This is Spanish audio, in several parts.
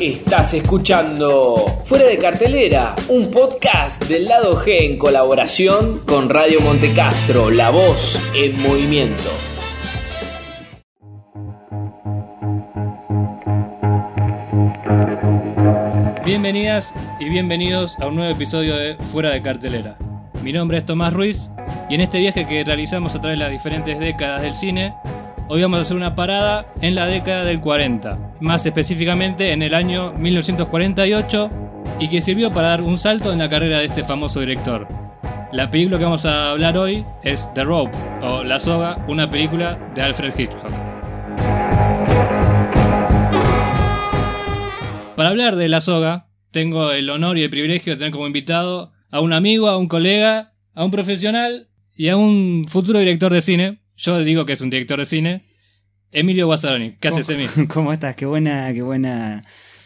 Estás escuchando Fuera de Cartelera, un podcast del lado G en colaboración con Radio Montecastro, la voz en movimiento. Bienvenidas y bienvenidos a un nuevo episodio de Fuera de Cartelera. Mi nombre es Tomás Ruiz y en este viaje que realizamos a través de las diferentes décadas del cine, hoy vamos a hacer una parada en la década del 40, más específicamente en el año 1948 y que sirvió para dar un salto en la carrera de este famoso director. La película que vamos a hablar hoy es The Rope o La Soga, una película de Alfred Hitchcock. Para hablar de La Soga, tengo el honor y el privilegio de tener como invitado a un amigo, a un colega, a un profesional y a un futuro director de cine. Yo digo que es un director de cine. Emilio Guazzaroni. ¿Qué haces, Emilio? ¿Cómo estás? Qué buena, qué buena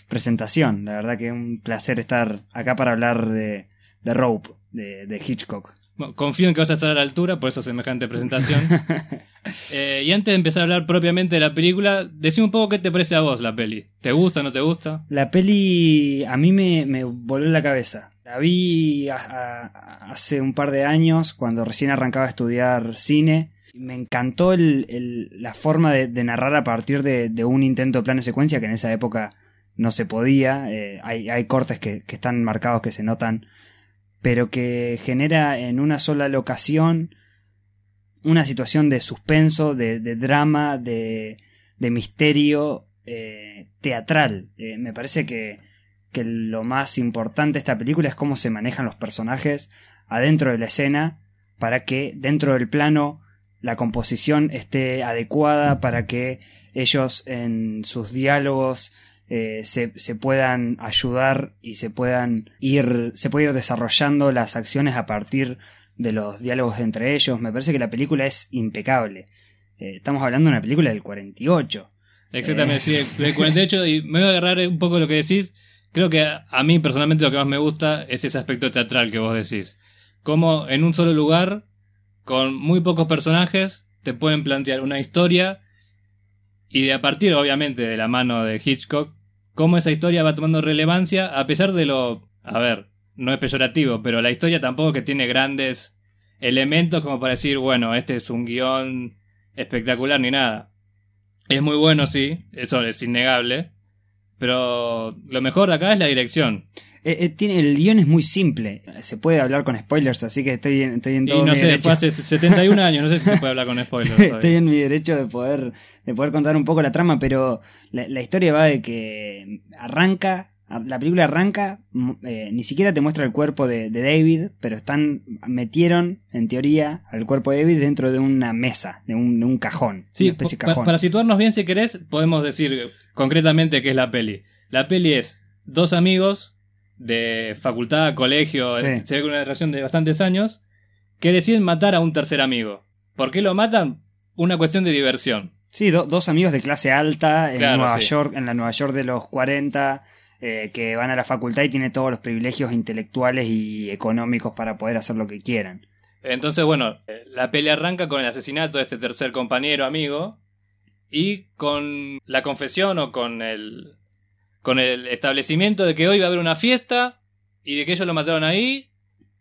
presentación. La verdad que es un placer estar acá para hablar de, de Rope, de, de Hitchcock. Bueno, confío en que vas a estar a la altura, por eso semejante presentación. Eh, y antes de empezar a hablar propiamente de la película, decime un poco qué te parece a vos la peli. ¿Te gusta, no te gusta? La peli a mí me, me voló la cabeza. La vi a- a- hace un par de años, cuando recién arrancaba a estudiar cine. Me encantó el- la forma de, narrar a partir de, un intento de plano secuencia que en esa época no se podía. Eh, hay, cortes que, están marcados que se notan, pero que genera en una sola locación una situación de suspenso, de, drama, de, de misterio eh, teatral. Eh, me parece que, que lo más importante de esta película es cómo se manejan los personajes adentro de la escena para que dentro del plano la composición esté adecuada para que ellos en sus diálogos eh, se, se puedan ayudar y se puedan ir se puede ir desarrollando las acciones a partir de los diálogos entre ellos me parece que la película es impecable Eh, estamos hablando de una película del 48 Exactamente, Eh. sí, del 48. Y me voy a agarrar un poco de lo que decís. Creo que a, a mí personalmente lo que más me gusta es ese aspecto teatral que vos decís. Como en un solo lugar, con muy pocos personajes, te pueden plantear una historia y de a partir, obviamente, de la mano de Hitchcock, cómo esa historia va tomando relevancia a pesar de lo... A ver, no es peyorativo, pero la historia tampoco que tiene grandes elementos como para decir, bueno, este es un guion espectacular ni nada. Es muy bueno, sí, eso es innegable. Pero lo mejor de acá es la dirección. Eh, eh, tiene, el guion es muy simple se puede hablar con spoilers así que estoy en, estoy en todo Y no mi sé, derecho. fue hace 71 años, no sé si se puede hablar con spoilers. estoy en mi derecho de poder de poder contar un poco la trama pero la, la historia va de que arranca la película arranca mm, eh, ni siquiera te muestra el cuerpo de, de David pero están metieron en teoría al cuerpo de David dentro de una mesa de un, de un cajón Sí, una especie de cajón para situarnos bien, si querés, podemos decir concretamente qué es la peli. La peli es dos amigos de facultad, colegio, Sí. se ve con una relación de bastantes años, que deciden matar a un tercer amigo. ¿Por qué lo matan? Una cuestión de diversión. Sí, do- dos amigos de clase alta en Claro, Nueva sí. York, en la Nueva York de los 40, eh, que van a la facultad y tienen todos los privilegios intelectuales y económicos para poder hacer lo que quieran. Entonces, bueno, eh, la peli arranca con el asesinato de este tercer compañero, amigo, y con la confesión o con el, con el establecimiento de que hoy va a haber una fiesta y de que ellos lo mataron ahí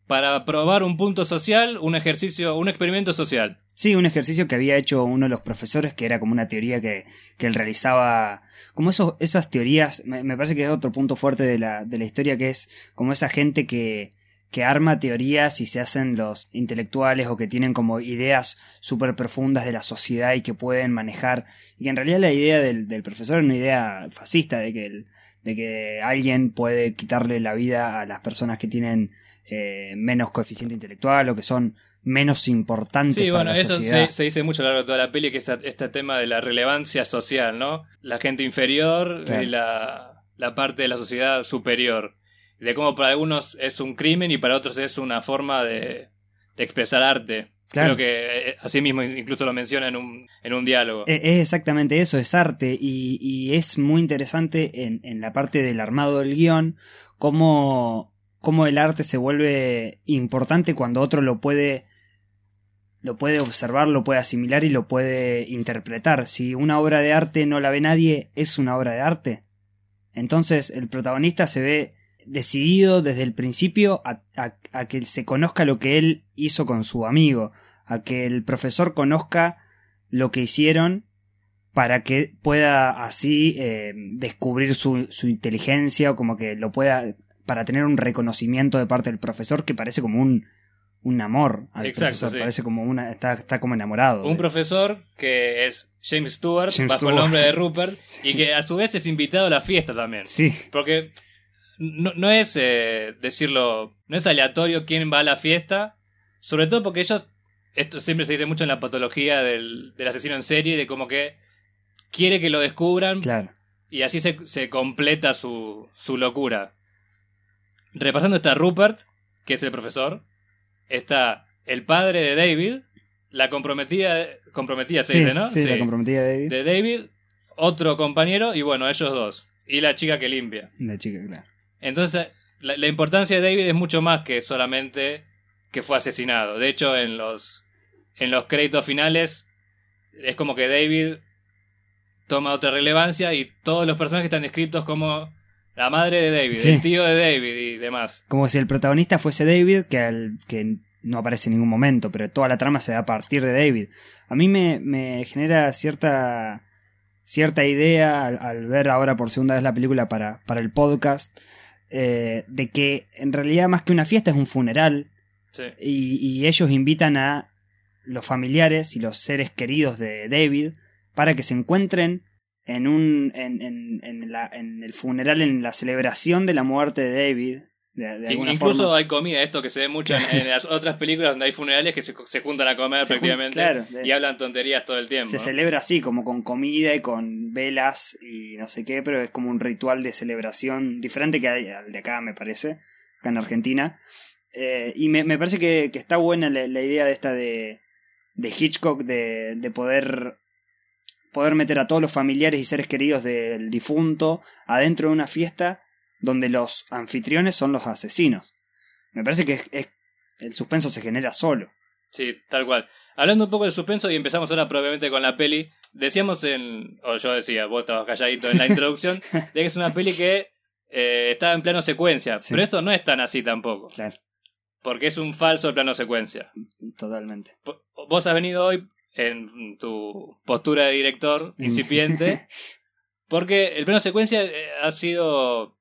para probar un punto social, un ejercicio, un experimento social. Sí, un ejercicio que había hecho uno de los profesores, que era como una teoría que, que él realizaba, como esos, esas teorías, me, me parece que es otro punto fuerte de la, de la historia, que es como esa gente que, que arma teorías y se hacen los intelectuales o que tienen como ideas súper profundas de la sociedad y que pueden manejar, y que en realidad la idea del, del profesor es una idea fascista, de que, el- de que alguien puede quitarle la vida a las personas que tienen eh, menos coeficiente intelectual o que son menos importantes Sí, para bueno, la eso sociedad. se, se dice mucho a lo largo de toda la peli, que es este tema de la relevancia social, ¿no? La gente inferior Claro. y la, la parte de la sociedad superior. De cómo para algunos es un crimen y para otros es una forma de, de expresar arte. Claro. Creo que eh, así mismo incluso lo menciona en un, en un diálogo. E- Es exactamente eso, es arte y, y es muy interesante en, en la parte del armado del guion cómo, cómo el arte se vuelve importante cuando otro lo puede lo puede observar, lo puede asimilar y lo puede interpretar. Si una obra de arte no la ve nadie, ¿es una obra de arte? Entonces el protagonista se ve decidido desde el principio a, a- a que se conozca lo que él hizo con su amigo, a que el profesor conozca lo que hicieron para que pueda así eh, descubrir su, su inteligencia o como que lo pueda para tener un reconocimiento de parte del profesor que parece como un un amor al Exacto, profesor, sí. parece como una está, está como enamorado Un profesor que es James Stewart, James bajo el nombre de Rupert, Sí. y que a su vez es invitado a la fiesta también. sí Porque no, no es eh, decirlo, no es aleatorio quién va a la fiesta, sobre todo porque ellos, esto siempre se dice mucho en la patología del, del asesino en serie, de como que quiere que lo descubran claro y así se, se completa su, su locura. Repasando está Rupert, que es el profesor, está el padre de David, la comprometida, comprometida se sí, dice, ¿no? sí, la comprometida de David De David, otro compañero y bueno, ellos dos. Y la chica que limpia. la chica claro Entonces, la, la importancia de David es mucho más que solamente que fue asesinado. De hecho, en los, en los créditos finales, es como que David toma otra relevancia y todos los personajes están descritos como la madre de David, Sí. el tío de David y demás. como si el protagonista fuese David, que, al- que no aparece en ningún momento, pero toda la trama se da a partir de David. A mí me, me genera cierta, cierta idea al, al ver ahora por segunda vez la película para, para el podcast, eh, de que en realidad más que una fiesta es un funeral Sí. y, y ellos invitan a los familiares y los seres queridos de David para que se encuentren en un en, en, en la- en el funeral en la celebración de la muerte de David de, de Incluso forma. hay comida, esto que se ve mucho en, en las otras películas donde hay funerales que se, se juntan a comer Se jun- prácticamente claro, y hablan tonterías todo el tiempo. se ¿no? celebra así como con comida y con velas y no sé qué pero es como un ritual de celebración diferente que hay al de acá me parece acá en Argentina Eh, y me, me parece que, que está buena la, la idea de esta de, de Hitchcock de, de poder poder meter a todos los familiares y seres queridos del difunto adentro de una fiesta donde los anfitriones son los asesinos. Me parece que es, es- el suspenso se genera solo. Sí, tal cual. Hablando un poco del suspenso y empezamos ahora probablemente con la peli. Decíamos en, o yo decía, vos estabas calladito en la introducción, de que es una peli que eh, está en plano secuencia. Sí. Pero esto no es tan así tampoco, Claro, porque es un falso plano secuencia. totalmente. Vos has venido hoy en tu postura de director incipiente, porque el plano secuencia eh, ha sido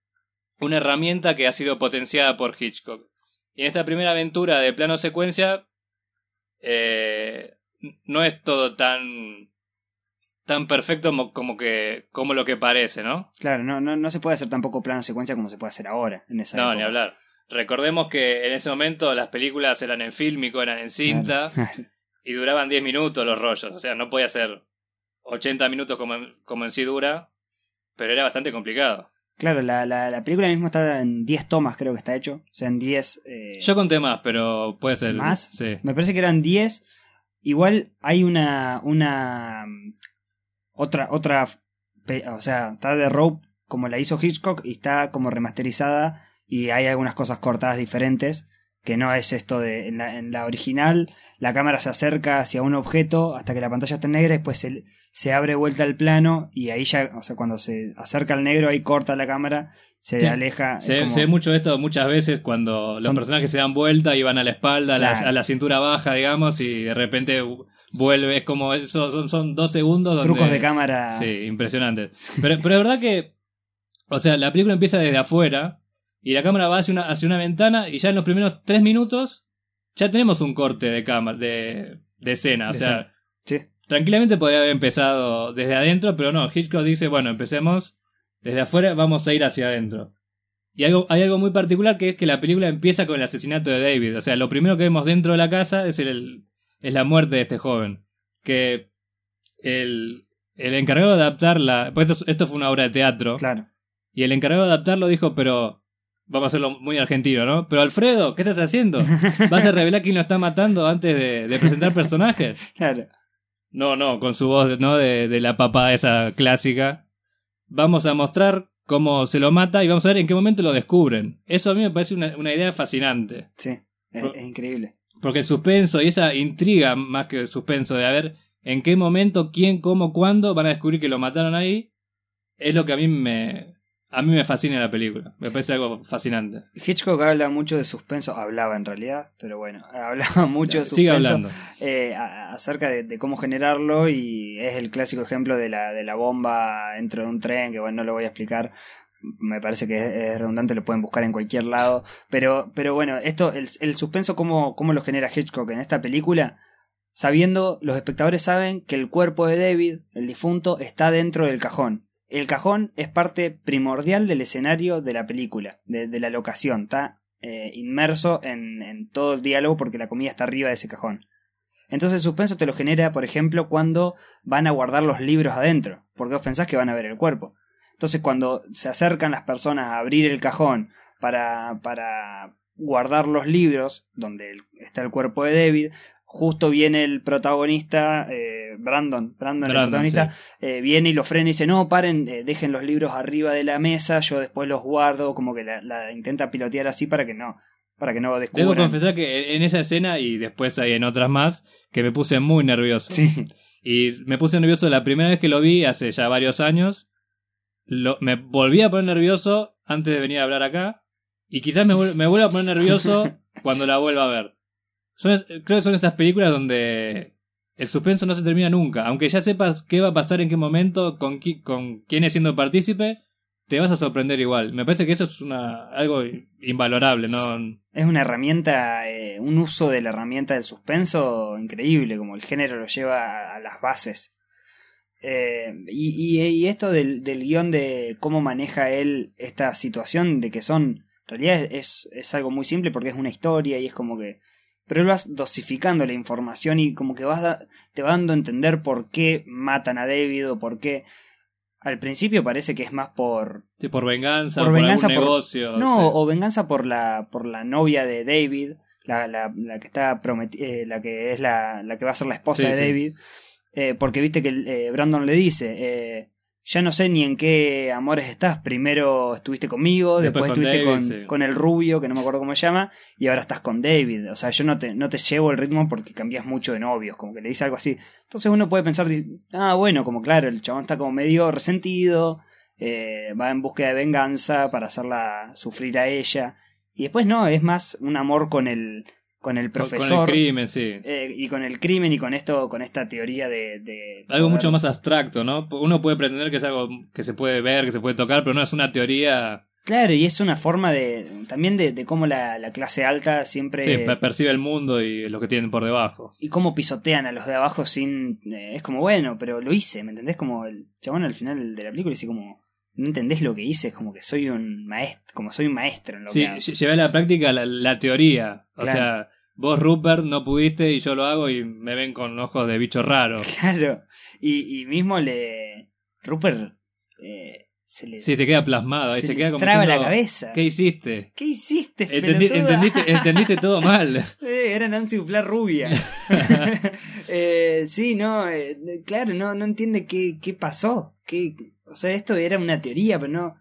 una herramienta que ha sido potenciada por Hitchcock. Y en esta primera aventura de plano secuencia eh, no es todo tan tan perfecto como, como que como lo que parece, ¿no? Claro, no, no, no se puede hacer tampoco plano secuencia como se puede hacer ahora, en esa No, época. ni hablar. Recordemos que en ese momento las películas eran en fílmico, eran en cinta Claro. y duraban 10 minutos los rollos. O sea, no podía ser 80 minutos como en, como en sí dura, pero era bastante complicado. Claro, la, la, la película mismo está en 10 tomas, creo que está hecho. O sea, en 10. eh, Yo conté más, pero puede ser. ¿Más? Sí. Me parece que eran 10. Igual hay una. una otra. otra O sea, está de Rope como la hizo Hitchcock y está como remasterizada. Y hay algunas cosas cortadas diferentes. Que no es esto de. En la, en la original, la cámara se acerca hacia un objeto hasta que la pantalla está negra. Y después se, se abre vuelta el plano. Y ahí ya. O sea, cuando se acerca al negro, ahí corta la cámara. Se Sí. aleja. Se, como- se ve mucho esto muchas veces cuando los Son- personajes se dan vuelta y van a la espalda, a la- Claro. a, la, cintura baja, digamos, y de repente vuelve. Es como. Eso, son, son dos segundos donde. Trucos de cámara. Sí, impresionante. Pero, pero es verdad que. O sea, la película empieza desde afuera y la cámara va hacia una, hacia una ventana y ya en los primeros tres minutos ya tenemos un corte de cámara, de, de escena. O De sea. Sí. tranquilamente podría haber empezado desde adentro, pero no, Hitchcock dice, bueno, empecemos desde afuera, vamos a ir hacia adentro. Y algo, hay algo muy particular que es que la película empieza con el asesinato de David. O sea, lo primero que vemos dentro de la casa es, el, es la muerte de este joven. Que el, el encargado de adaptarla, pues esto, esto fue una obra de teatro, Claro. y el encargado de adaptarlo dijo, pero vamos a hacerlo muy argentino, ¿no? Pero Alfredo, ¿qué estás haciendo? ¿Vas a revelar quién lo está matando antes de, de presentar personajes? Claro. No, no, con su voz, ¿no? De, de la papá esa clásica. Vamos a mostrar cómo se lo mata y vamos a ver en qué momento lo descubren. Eso a mí me parece una, una idea fascinante. Sí, es, Por- es increíble. Porque el suspenso y esa intriga, más que el suspenso de a ver en qué momento, quién, cómo, cuándo van a descubrir que lo mataron ahí, es lo que a mí me, A mí me fascina la película, me parece algo fascinante. Hitchcock habla mucho de suspenso, hablaba en realidad, pero bueno, hablaba mucho de suspenso hablando. eh, acerca de, de cómo generarlo y es el clásico ejemplo de la, de la bomba dentro de un tren, que bueno, no lo voy a explicar, me parece que es, es redundante, lo pueden buscar en cualquier lado, pero, pero bueno, esto, el, el suspenso, ¿cómo, ¿cómo lo genera Hitchcock en esta película? Sabiendo, los espectadores saben que el cuerpo de David, el difunto, está dentro del cajón. El cajón es parte primordial del escenario de la película, de, la locación. Está eh, inmerso en, todo el diálogo porque la comida está arriba de ese cajón. Entonces el suspenso te lo genera, por ejemplo, cuando van a guardar los libros adentro, porque vos pensás que van a ver el cuerpo. Entonces cuando se acercan las personas a abrir el cajón para, para guardar los libros, donde está el cuerpo de David, justo viene el protagonista, eh, Brandon, Brandon, el Brandon, protagonista, sí. eh, viene y lo frena y dice, no, paren, eh, dejen los libros arriba de la mesa, yo después los guardo, como que la, la intenta pilotear así para que no, para que no Debo descubran. confesar que en esa escena y después hay en otras más que me puse muy nervioso. Sí, Y me puse nervioso la primera vez que lo vi hace ya varios años. Lo- me volví a poner nervioso antes de venir a hablar acá. Y quizás me, me vuelva a poner nervioso cuando la vuelva a ver. Creo que son estas películas donde el suspenso no se termina nunca. Aunque ya sepas qué va a pasar en qué momento, con, qui- con quién es siendo partícipe, te vas a sorprender igual. Me parece que eso es una algo invalorable. ¿no? es una herramienta, eh, un uso de la herramienta del suspenso increíble, como el género lo lleva a, las bases. Eh, y, y- y esto del, del guion de cómo maneja él esta situación de que son, en realidad es, es algo muy simple porque es una historia y es como que, pero él vas dosificando la información y como que vas da- te va dando a entender por qué matan a David o por qué, al principio parece que es más por, Sí, por venganza, Por por, venganza, algún por- negocio. no, sí. o venganza por la, por la novia de David, la, la, la que está eh, la que es la, la que va a ser la esposa Sí, de. David, eh, porque viste que eh, Brandon le dice, eh, ya no sé ni en qué amores estás, primero estuviste conmigo, después, Después con estuviste David, con, sí. con el rubio, que no me acuerdo cómo se llama, y ahora estás con David, o sea, yo no te, no te llevo el ritmo porque cambias mucho de novios, como que le dice algo así. Entonces uno puede pensar, ah, bueno, como claro, el chabón está como medio resentido, eh, va en búsqueda de venganza para hacerla sufrir a ella. Y después no, es más un amor con el, con el Con- Con profesor el crimen, sí. eh, y con el crimen y con esto, con esta teoría de... de Algo poder- mucho más abstracto, ¿no? Uno puede pretender que es algo que se puede ver, que se puede tocar, pero no es una teoría Claro, y es una forma de también de, de cómo la, la clase alta siempre... per- percibe el mundo y lo que tienen por debajo. y cómo pisotean a los de abajo sin... eh, es como, bueno, pero lo hice, ¿me entendés? Como el chabón al final de la película dice como... No entendés lo que hice, es como que soy un maestro, como soy un maestro en lo Sí, que hago. llevé a la práctica la, la teoría. O sea, vos, Rupert, no pudiste y yo lo hago y me ven con ojos de bicho raro. Claro, y, y mismo le... Rupert eh, se le, Sí, se queda plasmado, ahí se se, le queda como traba la cabeza. ¿Qué hiciste? ¿Qué hiciste, Entendi- entendiste, entendiste todo mal. Eh, era Nancy Duplá rubia. eh, sí, no, eh, claro, no, no entiende qué, qué pasó. Qué, o sea, esto era una teoría, pero no.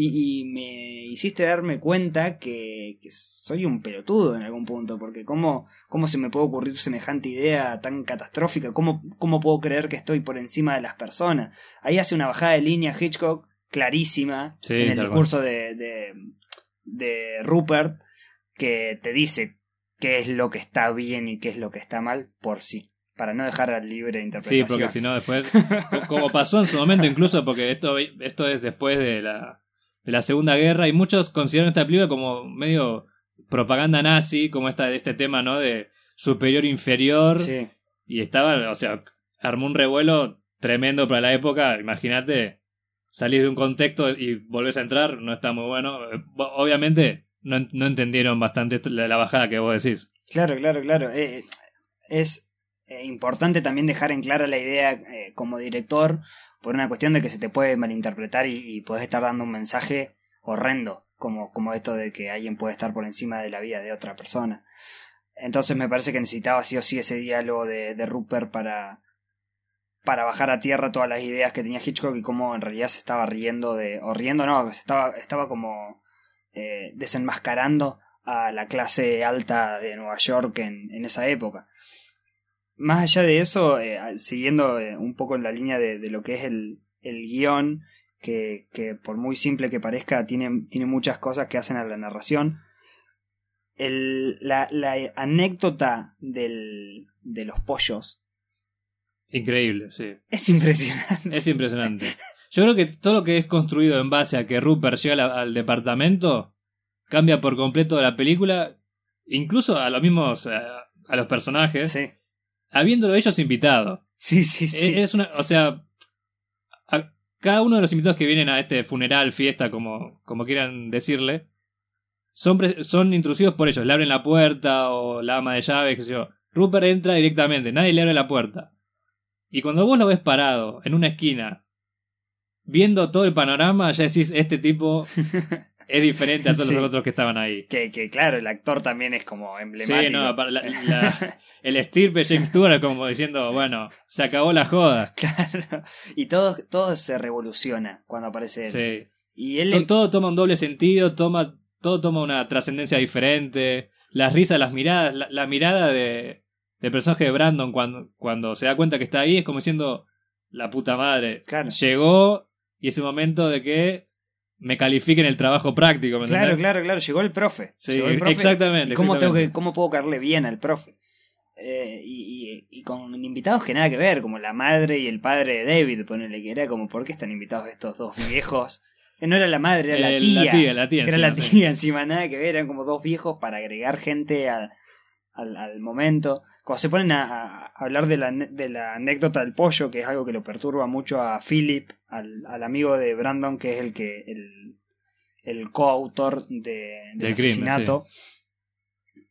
Y, y me hiciste darme cuenta que, que soy un pelotudo en algún punto, porque ¿cómo, cómo se me puede ocurrir semejante idea tan catastrófica? ¿Cómo, ¿Cómo puedo creer que estoy por encima de las personas? Ahí hace una bajada de línea Hitchcock clarísima Sí, en el discurso de, de, de Rupert, que te dice qué es lo que está bien y qué es lo que está mal por sí, para no dejar a libre Sí, interpretación. porque si no después, co- como pasó en su momento incluso, porque esto, esto es después de la, de la Segunda Guerra y muchos consideran esta película como medio propaganda nazi, como esta, este tema, ¿no? De superior-inferior. Sí. Y estaba, o sea, armó un revuelo tremendo para la época. Imagínate, salir de un contexto y volvés a entrar, no está muy bueno. Obviamente, no, no entendieron bastante la bajada que vos decís. Claro, claro, claro. Eh, es eh, importante también dejar en clara la idea eh, como director por una cuestión de que se te puede malinterpretar y, y puedes estar dando un mensaje horrendo, como, como esto de que alguien puede estar por encima de la vida de otra persona. Entonces me parece que necesitaba sí o sí ese diálogo de, de Rupert para, para bajar a tierra todas las ideas que tenía Hitchcock y cómo en realidad se estaba riendo de, o riendo no, se estaba, estaba como eh, desenmascarando a la clase alta de Nueva York en, en esa época. Más allá de eso, eh, siguiendo eh, un poco en la línea de, de lo que es el, el guion que, que por muy simple que parezca, tiene, tiene muchas cosas que hacen a la narración. El, la, la anécdota del, de los pollos Increíble, sí. es impresionante. Es impresionante. Yo creo que todo lo que es construido en base a que Rupert llega al, al departamento cambia por completo la película, incluso a los mismos, eh, a, los personajes, Sí, habiéndolo ellos invitado. sí, sí. sí. Es una, o sea, a cada uno de los invitados que vienen a este funeral, fiesta, como, como quieran decirle, son, pre- son intrusivos por ellos. Le abren la puerta o la ama de llaves, qué sé yo. Rupert entra directamente, nadie le abre la puerta. Y cuando vos lo ves parado en una esquina, viendo todo el panorama, ya decís, este tipo es diferente a todos Sí. los otros que estaban ahí. que, que claro, el actor también es como emblemático. Sí, no, la- el estirpe James Stewart como diciendo, bueno, se acabó la joda. Claro. Y todo, todo se revoluciona cuando aparece él. Sí. Y él To- Todo toma un doble sentido, toma, todo toma una trascendencia diferente. Las risas, las miradas, la, la mirada de, del personaje de Brandon cuando, cuando se da cuenta que está ahí es como diciendo, la puta madre, Claro. llegó y ese momento de que me califiquen el trabajo práctico. ¿me Claro, entendés? claro, claro. Llegó el profe. Sí, Llegó el profe. exactamente. ¿Y ¿Cómo, tengo exactamente. que, ¿Cómo puedo caerle bien al profe? Eh, y, y- y con invitados que nada que ver, como la madre y el padre de David, ponele que era como, ¿por qué están invitados estos dos viejos? No era la madre, era la tía. la tía, la tía que era la encima, tía encima, nada que ver, eran como dos viejos para agregar gente al, al, al momento. Cuando se ponen a, a hablar de la, de la anécdota del pollo, que es algo que lo perturba mucho a Philip, al, al amigo de Brandon, que es el que el, el coautor de, del, Del crimen, asesinato,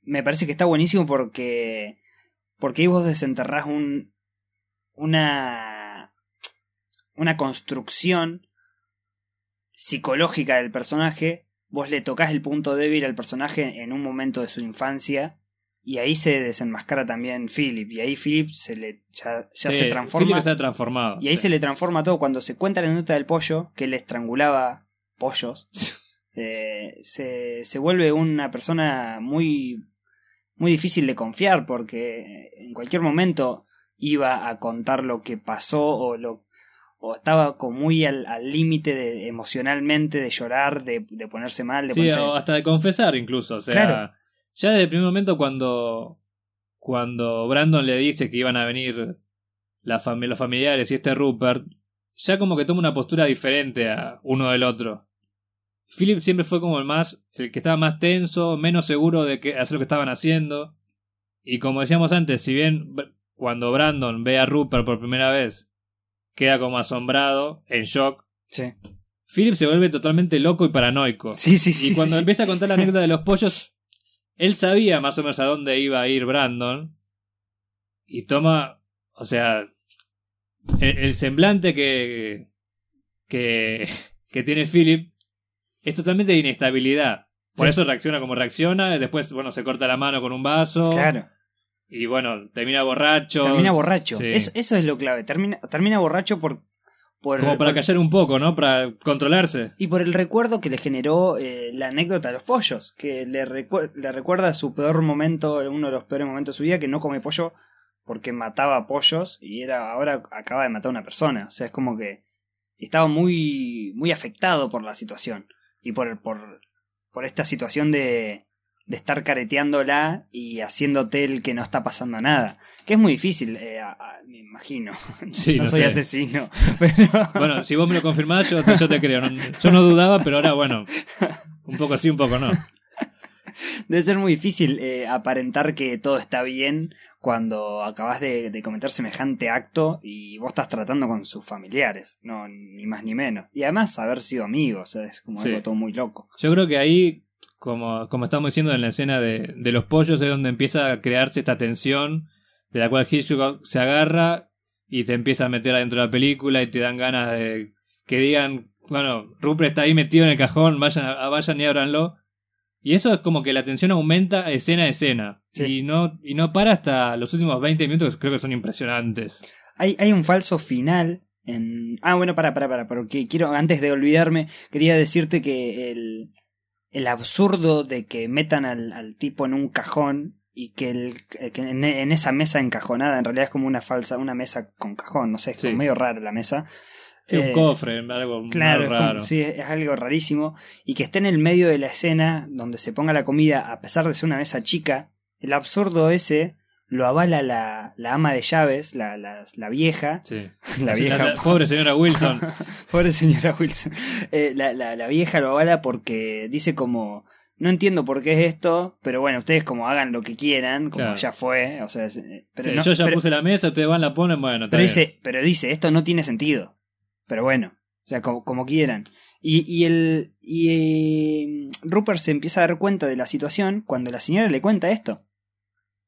me parece que está buenísimo porque porque ahí vos desenterrás un una una construcción psicológica del personaje, vos le tocas el punto débil al personaje en un momento de su infancia y ahí se desenmascara también Philip y ahí Philip se le ya, ya Sí, se Philip transforma está transformado. y ahí sí. se le transforma todo cuando se cuenta la nota del pollo que le estrangulaba pollos eh, se, se vuelve una persona muy muy difícil de confiar porque en cualquier momento iba a contar lo que pasó o lo o estaba como muy al límite de emocionalmente de llorar de, de ponerse mal de Sí, ponerse o hasta de confesar incluso. O sea, Claro. ya desde el primer momento cuando, cuando Brandon le dice que iban a venir la fami- los familiares y este Rupert, ya como que toma una postura diferente a uno del otro. Philip siempre fue como el más, el que estaba más tenso, menos seguro de que hacer lo que estaban haciendo. Y como decíamos antes, si bien cuando Brandon ve a Rupert por primera vez, queda como asombrado, en shock, sí Philip se vuelve totalmente loco y paranoico. sí sí sí Y cuando sí. empieza a contar la anécdota de los pollos, él sabía más o menos a dónde iba a ir Brandon. Y toma, o sea, el, el semblante que, que, que tiene Philip es totalmente de inestabilidad. Por Sí. eso reacciona como reacciona, después, bueno, se corta la mano con un vaso. claro Y bueno, termina borracho. termina borracho Sí. eso, eso es lo clave termina termina borracho por por, Como para por- callar un poco, ¿no? Para controlarse. Y por el recuerdo que le generó eh, la anécdota de los pollos, que le, recu- le recuerda su peor momento, uno de los peores momentos de su vida, que no come pollo porque mataba pollos y era ahora acaba de matar a una persona. O sea, es como que estaba muy, muy afectado por la situación y por, por, por esta situación de, de estar careteándola y haciéndote el que no está pasando nada. Que es muy difícil, eh, a- a- me imagino. Sí, no, no soy sé. asesino. Pero... Bueno, si vos me lo confirmás, yo, yo te creo. No- yo no dudaba, pero ahora, bueno, un poco sí, un poco no. Debe ser muy difícil eh, aparentar que todo está bien cuando acabas de, de cometer semejante acto y vos estás tratando con sus familiares, no ni más ni menos. Y además haber sido amigos, es como Sí. algo todo muy loco. Yo creo que ahí, como, como estamos diciendo en la escena de, de los pollos, es donde empieza a crearse esta tensión de la cual Hitchcock se agarra y te empieza a meter adentro de la película y te dan ganas de que digan, bueno, Rupert está ahí metido en el cajón, vayan, a- vayan y ábranlo. Y eso es como que la tensión aumenta escena a escena. Sí. Y, no, y no para hasta los últimos 20 minutos, que creo que son impresionantes. Hay, hay un falso final en... Ah, bueno, para, para, para, porque quiero, antes de olvidarme, quería decirte que el, el absurdo de que metan al, al tipo en un cajón y que, el, que en, en esa mesa encajonada, en realidad es como una falsa, una mesa con cajón, no sé, es como medio rara la mesa. Sí, un Eh, cofre, algo Claro, muy es raro. sí, es algo rarísimo. Y que esté en el medio de la escena donde se ponga la comida, a pesar de ser una mesa chica, el absurdo ese lo avala la, la ama de llaves, la, la, la vieja. Sí. La vieja. pobre señora Wilson. Pobre señora Wilson. Eh, la, la, la vieja lo avala porque dice como. No entiendo por qué es esto, pero bueno, ustedes como hagan lo que quieran, como Claro. ya fue, o sea, eh, pero Sí, no- yo ya pero- puse la mesa, ustedes van, la ponen, bueno, pero dice, pero dice, esto no tiene sentido. Pero bueno, o sea, como, como quieran. Y, y el y eh, Rupert se empieza a dar cuenta de la situación cuando la señora le cuenta esto.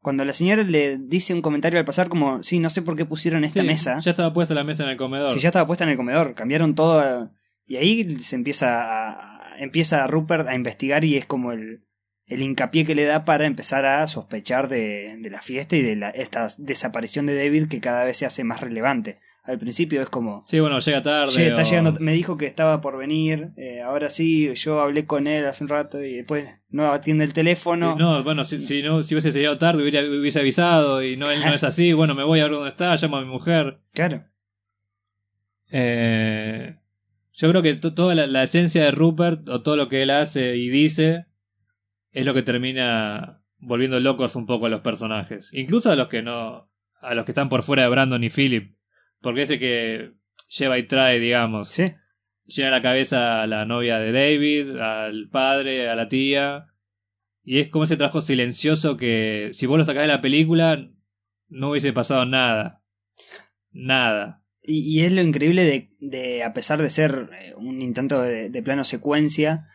Cuando la señora le dice un comentario al pasar como, sí, no sé por qué pusieron esta Sí, mesa. Ya estaba puesta la mesa en el comedor. Si ya estaba puesta en el comedor, cambiaron todo. Y ahí se empieza a, empieza Rupert a investigar y es como el, el hincapié que le da para empezar a sospechar de, de la fiesta y de la, esta desaparición de David que cada vez se hace más relevante. Al principio es como, Sí, bueno, llega tarde. "Che, está o- llegando, me dijo que estaba por venir, eh, ahora sí, yo hablé con él hace un rato y después no atiende el teléfono. No, bueno, si, si no si hubiese llegado tarde hubiera, hubiese avisado y no, él no es así. Bueno, me voy a ver dónde está, llamo a mi mujer. Claro, Eh, yo creo que to- toda la, la esencia de Rupert o todo lo que él hace y dice es lo que termina volviendo locos un poco a los personajes. Incluso a los que no, a los que están por fuera de Brandon y Philip. Porque ese que lleva y trae, digamos. sí, llena la cabeza a la novia de David, al padre, a la tía. Y es como ese trabajo silencioso que si vos lo sacás de la película no hubiese pasado nada. Nada. Y, y es lo increíble de, de, a pesar de ser eh, un intento de, de plano secuencia,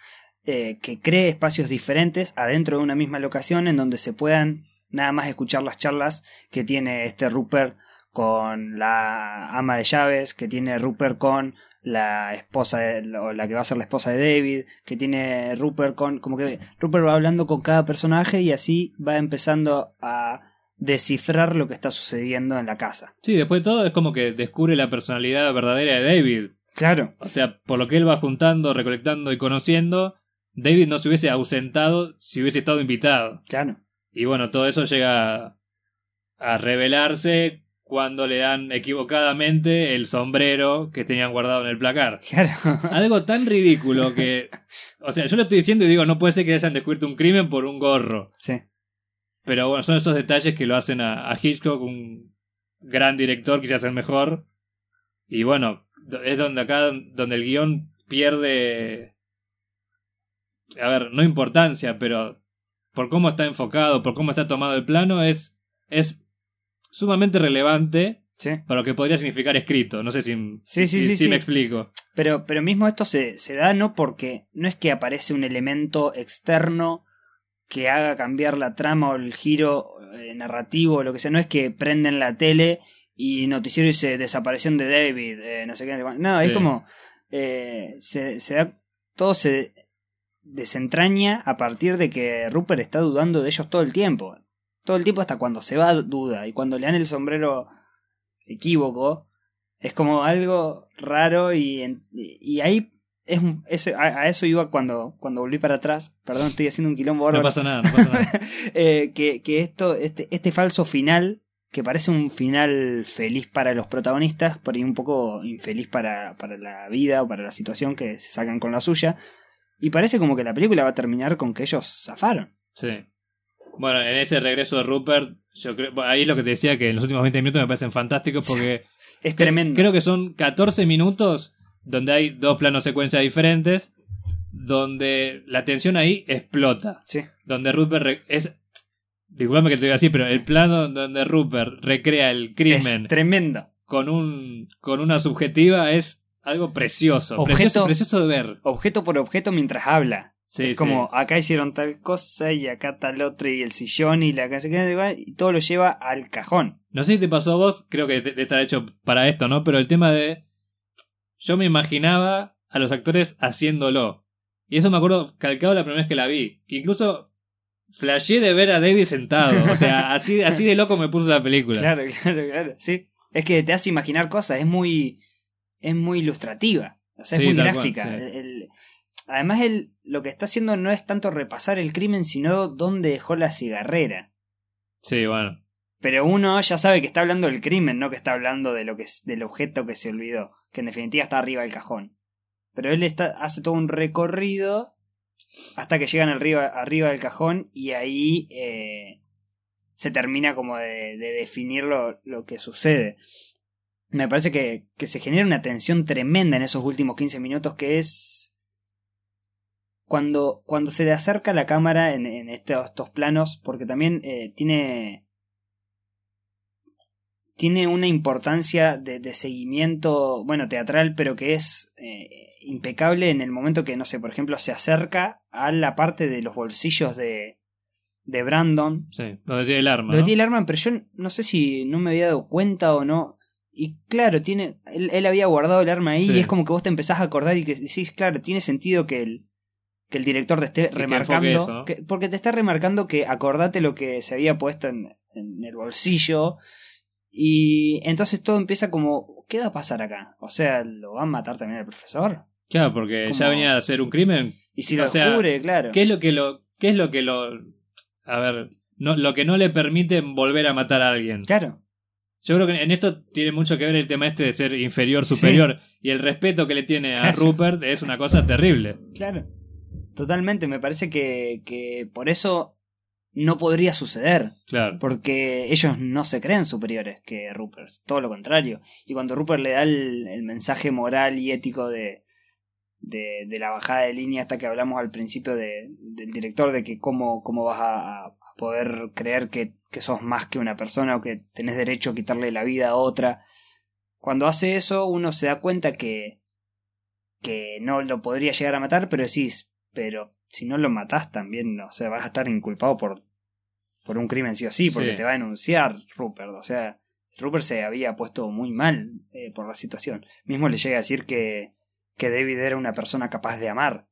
eh, que cree espacios diferentes adentro de una misma locación en donde se puedan nada más escuchar las charlas que tiene este Rupert con la ama de llaves, que tiene Rupert con la esposa de- o la que va a ser la esposa de David, que tiene Rupert con como que Rupert va hablando con cada personaje y así va empezando a descifrar lo que está sucediendo en la casa. Sí, después de todo es como que descubre la personalidad verdadera de David. Claro, O sea, por lo que él va juntando, recolectando y conociendo, David no se hubiese ausentado si hubiese estado invitado. claro. Y bueno, todo eso llega a revelarse cuando le dan equivocadamente el sombrero que tenían guardado en el placar. Claro. Algo tan ridículo que... O sea, yo lo estoy diciendo y digo, no puede ser que hayan descubierto un crimen por un gorro. Sí. Pero bueno, son esos detalles que lo hacen a, a Hitchcock, un gran director, quizás el mejor. Y bueno, es donde acá, donde el guion pierde... A ver, no importancia, pero por cómo está enfocado, por cómo está tomado el plano, es, es sumamente relevante Sí. para lo que podría significar escrito. No sé si, Sí, sí, si- sí, si sí. me explico. Pero, pero mismo esto se, se da no porque no es que aparece un elemento externo que haga cambiar la trama o el giro eh, narrativo o lo que sea. No es que prenden la tele y noticiero dice desaparición de David, eh, no sé qué. no es como eh, se, se da todo se desentraña a partir de que Rupert está dudando de ellos todo el tiempo. Todo el tiempo hasta cuando se va duda y cuando le dan el sombrero equívoco es como algo raro y, y ahí es, ese- a, a eso iba cuando, cuando volví para atrás. Perdón, estoy haciendo un quilombo No pasa nada, no pasa nada. Eh, que, que esto, este, este falso final, que parece un final feliz para los protagonistas, por ahí un poco infeliz para, para la vida o para la situación que se sacan con la suya. Y parece como que la película va a terminar con que ellos zafaron. Sí. Bueno, en ese regreso de Rupert, yo creo, ahí es lo que te decía que en los últimos 20 minutos me parecen fantásticos porque Es tremendo. creo que son 14 minutos donde hay dos planos secuencia diferentes, donde la tensión ahí explota, Sí, donde Rupert es disculpame que te diga así, pero el plano donde Rupert recrea el crimen es tremendo. con un con una subjetiva es algo precioso, Objeto- precioso, precioso de ver. Objeto por objeto mientras habla. Sí, es como sí. acá hicieron tal cosa y acá tal otra y el sillón y la casa que y todo lo lleva al cajón. No sé si te pasó a vos, creo que de, de estar hecho para esto, ¿no? Pero el tema de. Yo me imaginaba a los actores haciéndolo. Y eso me acuerdo calcado la primera vez que la vi. Incluso flashé de ver a David sentado. O sea, así, así de loco me puso la película. Claro, claro, claro. Sí. Es que te hace imaginar cosas, es muy. es muy ilustrativa. O sea, es Sí, muy gráfica. cual, sí. El- el- además, él lo que está haciendo no es tanto repasar el crimen, sino dónde dejó la cigarrera. Sí, bueno. Pero uno ya sabe que está hablando del crimen, no que está hablando de lo que del objeto que se olvidó, que en definitiva está arriba del cajón. Pero él está, hace todo un recorrido hasta que llegan arriba, arriba del cajón y ahí eh, se termina como de, de definir lo, lo, que sucede. Me parece que, que se genera una tensión tremenda en esos últimos 15 minutos que es cuando, cuando se le acerca la cámara en, en estos, estos, planos, porque también eh, tiene tiene una importancia de, de, seguimiento, bueno, teatral, pero que es eh, impecable en el momento que, no sé, por ejemplo, se acerca a la parte de los bolsillos de, de Brandon. Sí, donde tiene el arma. Donde tiene el arma, pero yo no sé si no me había dado cuenta o no. Y claro, tiene él, él había guardado el arma ahí Sí. y es como que vos te empezás a acordar y que decís, claro, tiene sentido que el, que el director te esté remarcando. eso, ¿no? que- porque te está remarcando que acordate lo que se había puesto en, en el bolsillo. Y entonces todo empieza como, ¿qué va a pasar acá? O sea, ¿lo va a matar también el profesor? Claro, porque ya venía a hacer un crimen. Y si O lo sea, descubre, claro. ¿Qué es lo que lo, qué es lo que lo, a ver, no, lo que no le permite volver a matar a alguien? Claro. Yo creo que en esto tiene mucho que ver el tema este de ser inferior, superior. Y el respeto que le tiene a Claro. Rupert es una cosa terrible. Claro. Totalmente, me parece que, que por eso no podría suceder. Claro. Porque ellos no se creen superiores que Rupert, todo lo contrario. Y cuando Rupert le da el, el mensaje moral y ético de, de, de la bajada de línea hasta que hablamos al principio de, del director, de que cómo, cómo vas a, a poder creer que, que sos más que una persona o que tenés derecho a quitarle la vida a otra. Cuando hace eso uno se da cuenta que, que no lo podría llegar a matar, pero decís, pero si no lo matás también, o sea, vas a estar inculpado por, por un crimen sí o sí, porque Sí. te va a denunciar Rupert. O sea, Rupert se había puesto muy mal eh, por la situación. Mismo le llega a decir que, que David era una persona capaz de amar.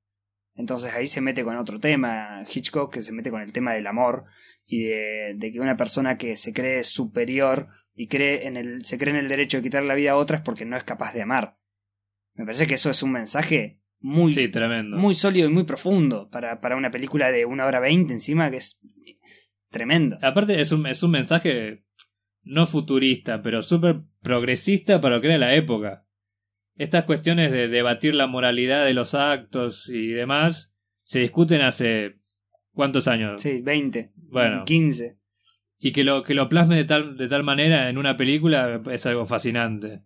Entonces ahí se mete con otro tema, Hitchcock, que se mete con el tema del amor y de, de que una persona que se cree superior y cree en el, se cree en el derecho de quitar la vida a otras porque no es capaz de amar. Me parece que eso es un mensaje muy, Sí, tremendo. muy sólido y muy profundo para, para una película de una hora veinte encima que es tremendo. Aparte es un, es un mensaje no futurista, pero súper progresista para lo que era la época. Estas cuestiones de debatir la moralidad de los actos y demás se discuten hace ¿cuántos años? Sí, 20, Bueno. 15. Y que lo, que lo plasme de tal, de tal manera en una película es algo fascinante.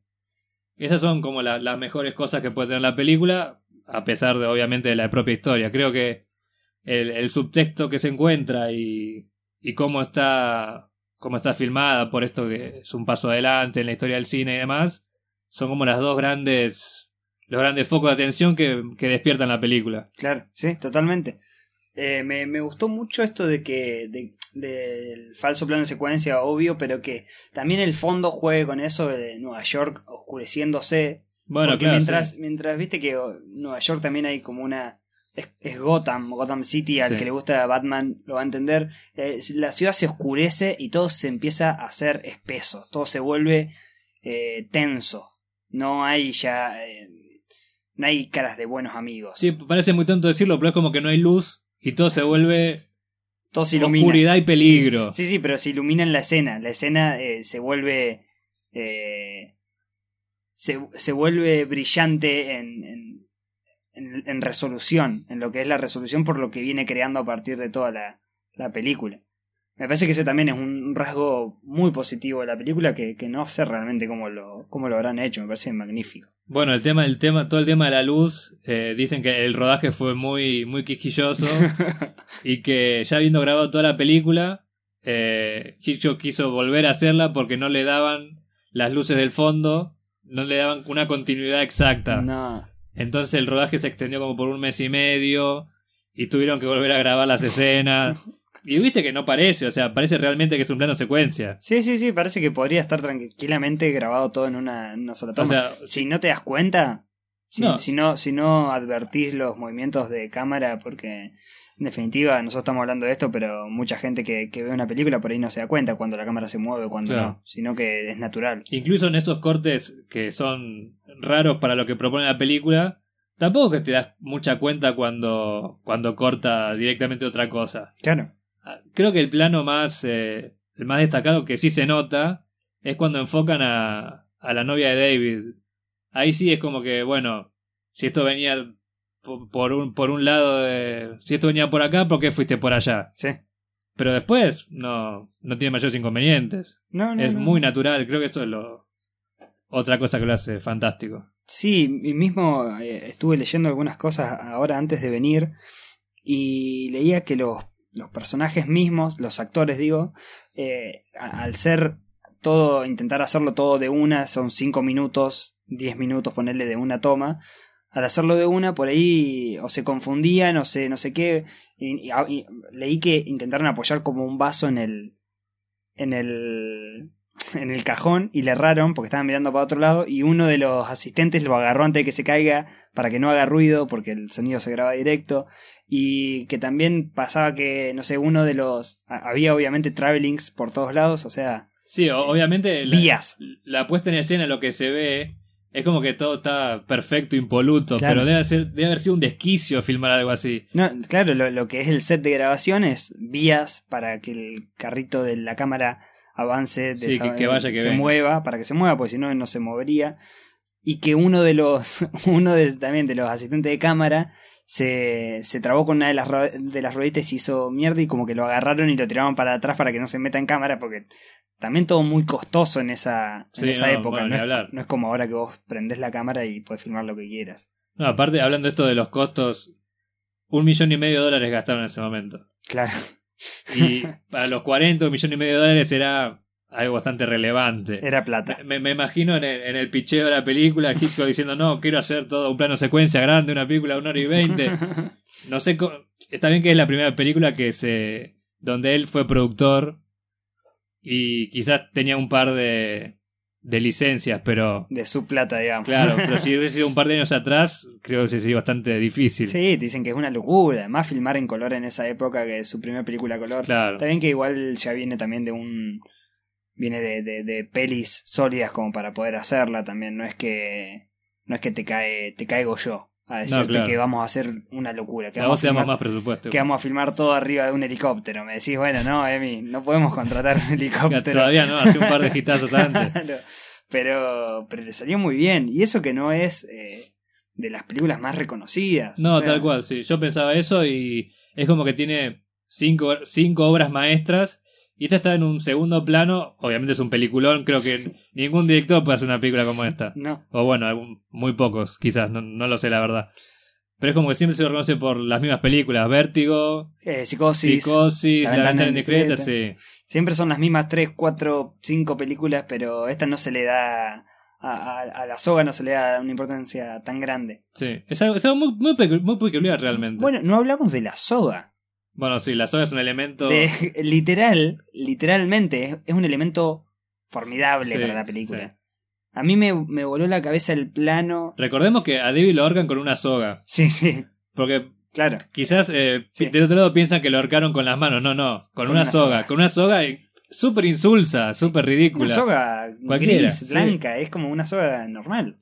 Esas son como la- las mejores cosas que puede tener la película, a pesar de obviamente de la propia historia. Creo que el, subtexto que se encuentra y, cómo está cómo está filmada por esto que es un paso adelante en la historia del cine y demás, son como las dos grandes los grandes focos de atención que, despiertan la película. Claro, sí, totalmente. Eh, me, gustó mucho esto de que de- del falso plano de secuencia, obvio, pero que también el fondo juegue con eso de Nueva York oscureciéndose. Bueno, porque claro, mientras, sí. mientras viste que Nueva York también hay como una. Es, es Gotham, Gotham City, al Sí. que le gusta Batman lo va a entender. Eh, la ciudad se oscurece y todo se empieza a hacer espeso, todo se vuelve eh, tenso. No hay ya. eh, no hay caras de buenos amigos. Sí, parece muy tonto decirlo, pero es como que no hay luz y todo se vuelve todo se ilumina. oscuridad y peligro. Sí, sí, pero se ilumina en la escena. La escena eh, se vuelve. eh, se, se vuelve brillante en, en, en- en resolución, en lo que es la resolución por lo que viene creando a partir de toda la, la película. Me parece que ese también es un rasgo muy positivo de la película que, que no sé realmente cómo lo, cómo lo habrán hecho, me parece magnífico. Bueno, el tema, el tema, todo el tema de la luz, eh, dicen que el rodaje fue muy, muy quisquilloso y que ya habiendo grabado toda la película, eh, Hitchcock quiso volver a hacerla porque no le daban las luces del fondo, no le daban una continuidad exacta. no. Entonces el rodaje se extendió como por un mes y medio y tuvieron que volver a grabar las escenas. Y viste que no parece, o sea, parece realmente que es un plano secuencia. Sí, sí, sí, parece que podría estar tranquilamente grabado todo en una, en una sola toma. O sea, si no te das cuenta, si No. si no, si no advertís los movimientos de cámara, porque en definitiva nosotros estamos hablando de esto, pero mucha gente que, que ve una película por ahí no se da cuenta cuando la cámara se mueve o cuando Claro. no, sino que es natural. incluso en esos cortes que son raros para lo que propone la película, tampoco que te das mucha cuenta cuando, cuando corta directamente otra cosa. Claro. Ah, Creo que el plano más, eh, el más destacado que sí se nota es cuando enfocan a, a la novia de David. Ahí sí es como que, bueno, si esto venía por un, por un lado de... Si esto venía por acá, ¿por qué fuiste por allá? Sí. Pero después no, no tiene mayores inconvenientes. No, no, es no. muy natural, creo que eso es lo... Otra cosa que lo hace fantástico. Sí, mismo eh, estuve leyendo algunas cosas ahora antes de venir y leía que los, los personajes mismos, los actores digo, eh, al ser todo, intentar hacerlo todo de una, son cinco minutos, diez minutos ponerle de una toma, al hacerlo de una por ahí o se confundían o se no sé qué, y, y- y leí que intentaron apoyar como un vaso en el en el en el cajón y le erraron porque estaban mirando para otro lado y uno de los asistentes lo agarró antes de que se caiga para que no haga ruido porque el sonido se graba directo y que también pasaba que no sé uno de los había obviamente travelings por todos lados o sea Sí, obviamente la, vías. la puesta en escena, lo que se ve, es como que todo está perfecto, impoluto, Claro. pero debe, ser, debe haber sido un desquicio filmar algo así. no claro lo, lo que es el set de grabación es vías para que el carrito de la cámara avance Sí, que- que vaya, que se venga. mueva para que se mueva porque si no no se movería y que uno de los uno de, también de los asistentes de cámara se, se trabó con una de las, de las rueditas y hizo mierda y como que lo agarraron y lo tiraban para atrás para que no se meta en cámara porque también todo muy costoso en esa, en esa no, época. bueno, no, es, no es como ahora que vos prendés la cámara y puedes filmar lo que quieras. No, aparte, hablando de esto de los costos, un millón y medio de dólares gastaron en ese momento. Claro. Y para los 40, un millón y medio de dólares era algo bastante relevante. Era plata. Me, me imagino en el, en el picheo de la película, Hitchcock diciendo, no, quiero hacer todo un plano secuencia grande, una película de una hora y veinte. No sé, cómo- está bien que es la primera película que se donde él fue productor y quizás tenía un par de, de licencias, pero de su plata, digamos. claro, pero si hubiese sido un par de años atrás, creo que sería bastante difícil. Sí, te dicen que es una locura. Además, filmar en color en esa época, que es su primera película a color. Claro. Está bien que igual ya viene también de un. Viene de, de, de pelis sólidas como para poder hacerla también. No es que. No es que te cae. Te caigo yo. A decirte claro. que vamos a hacer una locura. Que vamos a filmar- más presupuesto. que vamos a filmar todo arriba de un helicóptero. Me decís, bueno, no, Emi, no podemos contratar un helicóptero. Todavía no, hace un par de hitazos antes. Pero, pero le salió muy bien. Y eso que no es eh, de las películas más reconocidas. No, O sea, tal cual, sí. Yo pensaba eso y es como que tiene cinco, cinco obras maestras y esta está en un segundo plano. Obviamente es un peliculón, creo que ningún director puede hacer una película como esta. No, O bueno, muy pocos, quizás, no, no lo sé la verdad. Pero es como que siempre se lo reconoce por las mismas películas. Vértigo, eh, psicosis. Psicosis, La La ventana ventana indiscreta, sí. Siempre son las mismas 3, 4, 5 películas, pero esta no se le da. A, a- a la soga no se le da una importancia tan grande. sí. Es algo, es algo muy, muy, muy peculiar realmente. Bueno, no hablamos de la soga. Bueno, sí, la soga es un elemento... De, literal, literalmente, es, es un elemento formidable Sí, para la película. sí. A mí me, me voló la cabeza el plano. Recordemos que a David lo ahorcan con una soga. Sí, sí, Porque claro. Quizás eh, Sí. del otro lado piensan que lo ahorcaron con las manos. No, no, con, Con una, una soga. soga. Con una soga súper insulsa, súper ridícula. Una soga Cualquiera, gris, blanca, es como una soga normal.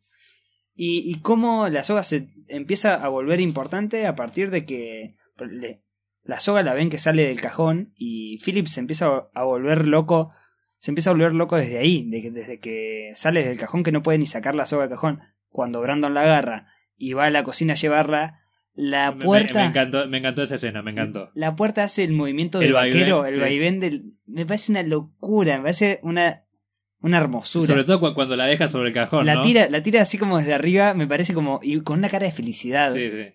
Y, y cómo la soga se empieza a volver importante a partir de que le- la soga la ven que sale del cajón y Philip se empieza a- volver loco. Se empieza a volver loco desde ahí, de desde que sale del cajón que no puede ni sacar la soga del cajón. Cuando Brandon la agarra y va a la cocina a llevarla, la me- puerta... Me, encantó, me encantó esa escena, me encantó. La puerta hace el movimiento del El vaivén, vaquero, el sí. vaivén del... Me parece una locura, me parece una, una hermosura. Sobre todo cu- cuando la deja sobre el cajón, la ¿no? tira, la tira así como desde arriba, me parece como... Y con una cara de felicidad. Sí, sí.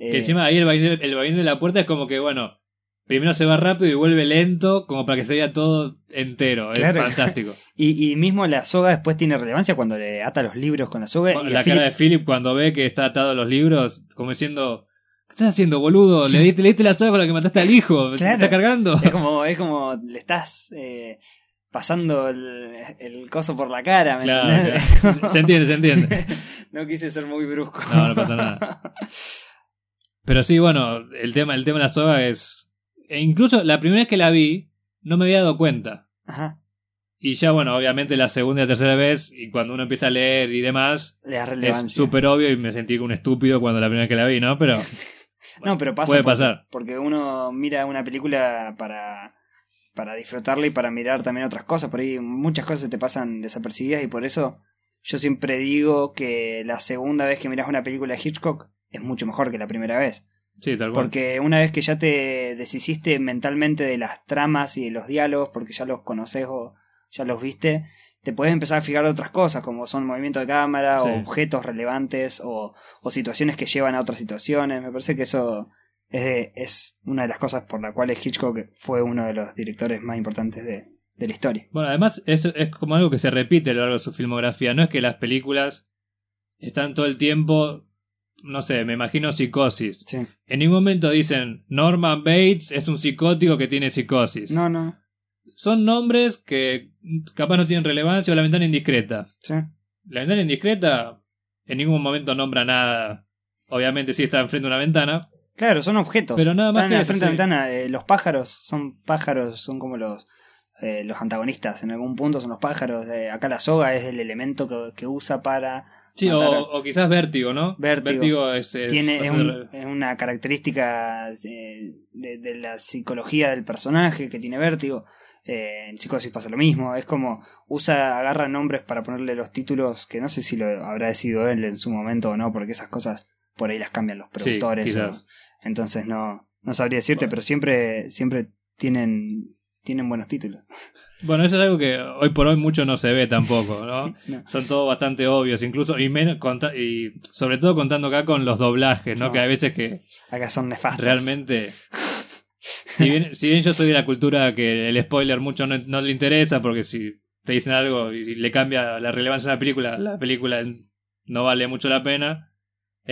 Eh, Que encima ahí el vaivén, el vaivén de la puerta es como que, bueno, primero se va rápido y vuelve lento, como para que se vea todo entero. Claro. Es fantástico. y, y mismo la soga después tiene relevancia cuando le ata los libros con la soga. y la cara Philip- de Philip cuando ve que está atado a los libros, como diciendo... ¿Qué estás haciendo, boludo? ¿Le diste, le diste la soga con la que mataste al hijo? ¿Te Claro. está cargando? Es como, es como le estás eh, pasando el, el coso por la cara. ¿me claro. Se entiende, se entiende. no quise ser muy brusco. No, no pasa nada. Pero sí, bueno, el tema, el tema de la soga es. e incluso la primera vez que la vi, no me había dado cuenta. Ajá. Y ya, bueno, obviamente la segunda y la tercera vez, y cuando uno empieza a leer y demás, Le da es súper obvio y me sentí como un estúpido cuando la primera vez que la vi, ¿no? Pero No, pero pasa Puede porque, pasar. porque uno mira una película para para disfrutarla y para mirar también otras cosas. Por ahí muchas cosas te pasan desapercibidas y por eso yo siempre digo que la segunda vez que miras una película de Hitchcock es mucho mejor que la primera vez. Sí, tal cual. Porque una vez que ya te deshiciste mentalmente de las tramas y de los diálogos, porque ya los conoces o ya los viste, te puedes empezar a fijar otras cosas, como son movimientos de cámara, Sí. o objetos relevantes, o, o situaciones que llevan a otras situaciones. Me parece que eso es, de- es una de las cosas por las cuales Hitchcock fue uno de los directores más importantes de, de la historia. Bueno, además es, es como algo que se repite a lo largo de su filmografía. No es que las películas están todo el tiempo, no sé, me imagino psicosis. Sí. En ningún momento dicen Norman Bates es un psicótico que tiene psicosis. No, no. Son nombres que capaz no tienen relevancia o la ventana indiscreta. Sí. La ventana indiscreta en ningún momento nombra nada. Obviamente sí está enfrente de una ventana. Claro, son objetos. Pero nada más Están que al eso, frente de la ventana. Eh, los pájaros son pájaros, son como los eh, los antagonistas. En algún punto son los pájaros. Eh, acá la soga es el elemento que, que usa para. Sí, o, quizás vértigo, ¿no? Vértigo. es, es- tiene es, un- es una característica eh, de, de la psicología del personaje que tiene vértigo. Eh, en psicosis pasa lo mismo. Es como usa, agarra nombres para ponerle los títulos que no sé si lo habrá decidido él en su momento o no, porque esas cosas por ahí las cambian los productores. o- entonces no, no sabría decirte, Bueno. pero siempre, siempre tienen, tienen buenos títulos. Bueno, eso es algo que hoy por hoy mucho no se ve tampoco, ¿no? No. Son todos bastante obvios, incluso, y, menos y sobre todo contando acá con los doblajes, ¿no? No. Que hay veces que Acá son nefastos. realmente... Si bien, si bien yo soy de la cultura que el spoiler mucho no, no le interesa, porque si te dicen algo y le cambia la relevancia a una película, la película no vale mucho la pena,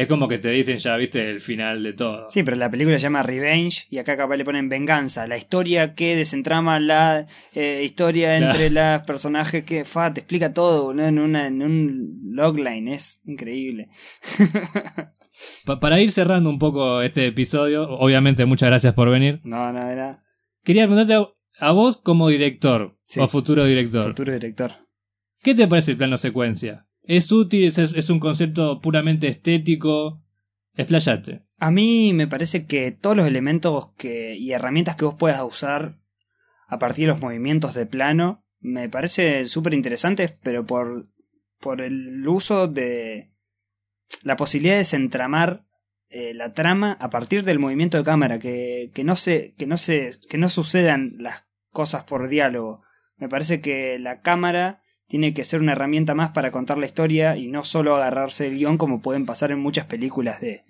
es como que te dicen ya, viste, el final de todo. Sí, pero la película se llama Revenge y acá capaz le ponen venganza. La historia que desentrama la eh, historia Claro. entre los personajes que fa, te explica todo ¿no? en, una, en un logline. Es increíble. Pa- para ir cerrando un poco este episodio, obviamente muchas gracias por venir. no, no, era Quería preguntarte a, a vos como director Sí. o futuro director. futuro director. ¿Qué te parece el plano secuencia? ¿Es útil? ¿Es, un concepto puramente estético? Explayate. A mí me parece que todos los elementos que, y herramientas que vos puedas usar a partir de los movimientos de plano me parece súper interesantes, pero por, por el uso de la posibilidad de desentramar eh, la trama a partir del movimiento de cámara, que, que no se, que no se, que no sucedan las cosas por diálogo. Me parece que la cámara tiene que ser una herramienta más para contar la historia y no solo agarrarse el guion como pueden pasar en muchas películas de,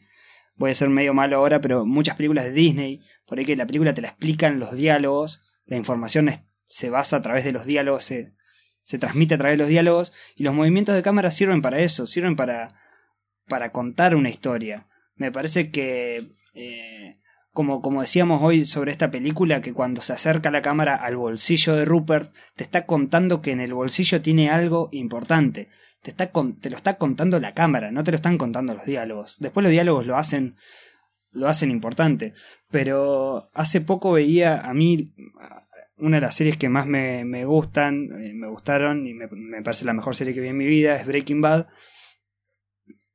voy a ser medio malo ahora, pero muchas películas de Disney, por ahí que la película te la explican los diálogos, la información se basa a través de los diálogos, se, se transmite a través de los diálogos, y los movimientos de cámara sirven para eso, sirven para, para contar una historia. Me parece que, eh, como, como decíamos hoy sobre esta película, que cuando se acerca la cámara al bolsillo de Rupert, te está contando que en el bolsillo tiene algo importante. Te, está te lo está contando la cámara, no te lo están contando los diálogos. Después los diálogos lo hacen lo hacen importante. Pero hace poco veía a mí una de las series que más me, me gustan, eh, me gustaron y me, me parece la mejor serie que vi en mi vida, es Breaking Bad.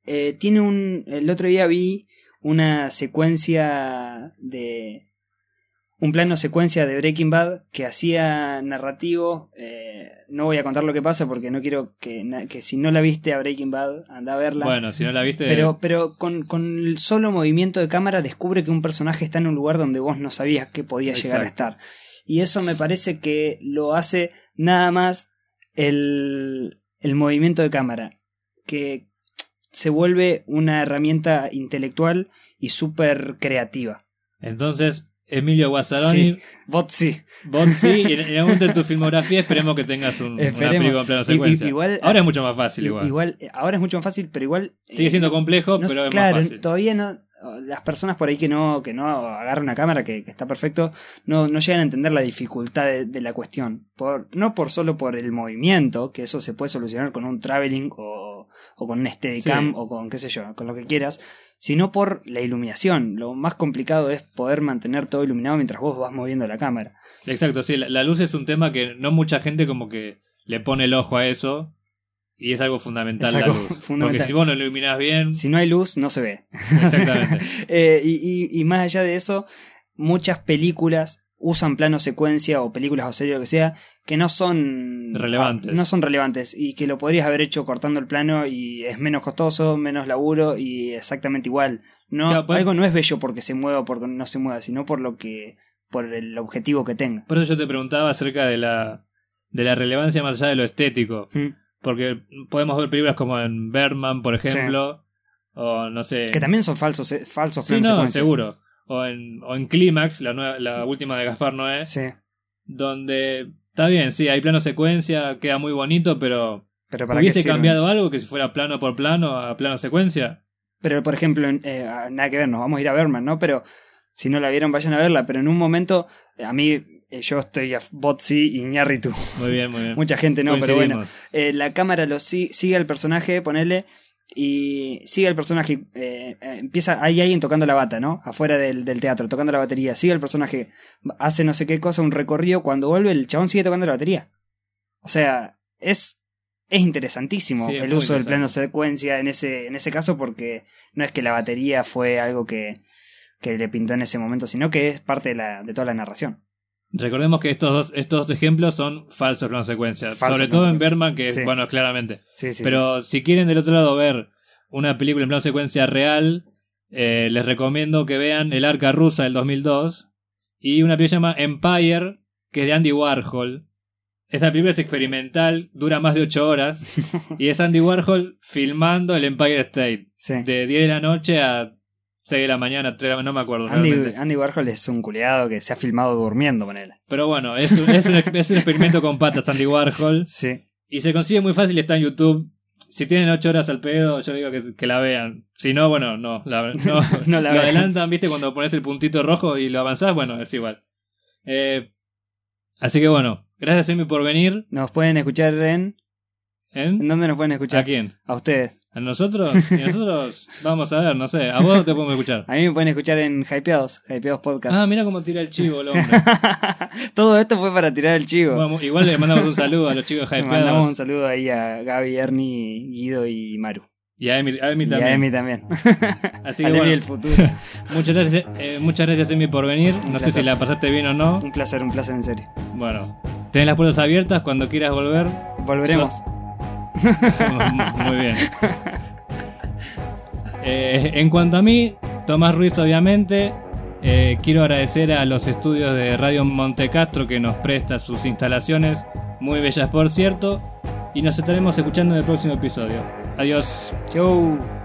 Eh, tiene un... El otro día vi una secuencia de... Un plano secuencia de Breaking Bad que hacía narrativo. eh, no voy a contar lo que pasa porque no quiero que, que si no la viste a Breaking Bad, anda a verla. Bueno, si no la viste... Pero, pero con, con el solo movimiento de cámara descubre que un personaje está en un lugar donde vos no sabías que podía llegar a estar. Y eso me parece que lo hace nada más el, el movimiento de cámara, que se vuelve una herramienta intelectual y súper creativa. Entonces, Emilio Guazzaroni, Sí. Bot sí. vos sí, y en, en algún de tu filmografía esperemos que tengas un, una película en plano secuencia. igual- Ahora es mucho más fácil igual. Igual, ahora es mucho más fácil, pero igual... Sigue eh, siendo complejo, No pero es claro, más fácil. todavía no. Las personas por ahí que no, que no agarran una cámara, que, que está perfecto, no, no llegan a entender la dificultad de, de la cuestión. Por, no por solo por el movimiento, que eso se puede solucionar con un traveling o, o con un Steadicam Sí. o con qué sé yo, con lo que quieras, sino por la iluminación. Lo más complicado es poder mantener todo iluminado mientras vos vas moviendo la cámara. Exacto, sí, la, la luz es un tema que no mucha gente como que le pone el ojo a eso y es algo fundamental la luz. fundamental. Porque si vos no lo iluminás bien, Si no hay luz, no se ve. exactamente. Eh, y, y- y más allá de eso, muchas películas usan plano secuencia o películas o series o lo que sea que no son Relevantes. no son relevantes y que lo podrías haber hecho cortando el plano y es menos costoso, menos laburo y exactamente igual. No, Claro, pues- algo no es bello porque se mueva o porque no se mueva, sino por lo que por el objetivo que tenga. Por eso yo te preguntaba acerca de la, de la relevancia más allá de lo estético. Mm. Porque podemos ver películas como en Berman, por ejemplo, o no sé. Que también son falsos, eh, falsos Sí, no, secuencia. seguro. O en, o en Clímax, la, nueva- la última de Gaspar Noé, Sí, donde está bien, sí, hay plano secuencia, queda muy bonito, pero pero para ¿hubiese cambiado algo que si fuera plano por plano a plano secuencia? Pero, por ejemplo, eh, ah, nada que ver, nos vamos a ir a Berman, ¿no? Pero si no la vieron, vayan a verla. Pero en un momento, eh, a mí, eh, yo estoy a Botsi y Ñarritu. Muy bien, muy bien. Mucha gente no, pero bueno. Eh, la cámara lo si- sigue al personaje, ponele, y sigue al personaje. eh, eh, empieza, hay alguien tocando la bata, ¿no? Afuera del, del teatro, tocando la batería. Sigue el personaje, hace no sé qué cosa, un recorrido. Cuando vuelve, el chabón sigue tocando la batería. O sea, es. Es interesantísimo Sí, el uso del plano secuencia en ese, en ese caso porque no es que la batería fue algo que, que le pintó en ese momento, sino que es parte de, la, de toda la narración. Recordemos que estos dos, estos dos ejemplos son falsos plano secuencia. Falsos Sobre todo en. Berman, que, Sí. bueno, claramente. Sí, sí, Pero si quieren del otro lado ver una película en plano secuencia real, eh, les recomiendo que vean El Arca Rusa del 2002 y una película llamada Empire, que es de Andy Warhol. Esta película es experimental, dura más de 8 horas y es Andy Warhol filmando el Empire State sí. de 10 de la noche a 6 de la mañana, 3 de la mañana, no me acuerdo. Andy, realmente. Andy Warhol es un culiado que se ha filmado durmiendo con él. Pero bueno, es un, es, un, es un experimento con patas Andy Warhol Sí. y se consigue muy fácil, está en YouTube. Si tienen 8 horas al pedo, yo digo que, que la vean. Si no, bueno, no. La, no, No la lo vean. adelantan, viste, cuando pones el puntito rojo y lo avanzás, bueno, es igual. Eh, así que bueno, gracias Emi por venir. Nos pueden escuchar en. ¿En ¿En? dónde nos pueden ¿A escuchar? quién? A ustedes. ¿A nosotros? Y nosotros vamos a ver, no sé. ¿A vos te podemos escuchar? A mí me pueden escuchar en Hypeados, Hypeados Podcast. Ah, mira cómo tira el chivo el hombre. Todo esto fue para tirar el chivo. Bueno, igual le mandamos un saludo a los chicos Le mandamos un hypeados. saludo ahí a Gaby, Ernie, Guido y Maru. Y a Emi, a Emi Y también. a Emi también. Así a que bueno. del futuro. Muchas gracias, eh, muchas gracias Emi por venir. Un No sé si la pasaste bien o no. un placer, un placer en serio. Bueno, tenés las puertas abiertas cuando quieras volver. Volveremos. Muy bien. Eh, en cuanto a mí, Tomás Ruiz, obviamente, eh, quiero agradecer a los estudios de Radio Montecastro que nos presta sus instalaciones, muy bellas por cierto, y nos estaremos escuchando en el próximo episodio. Adiós. Chau.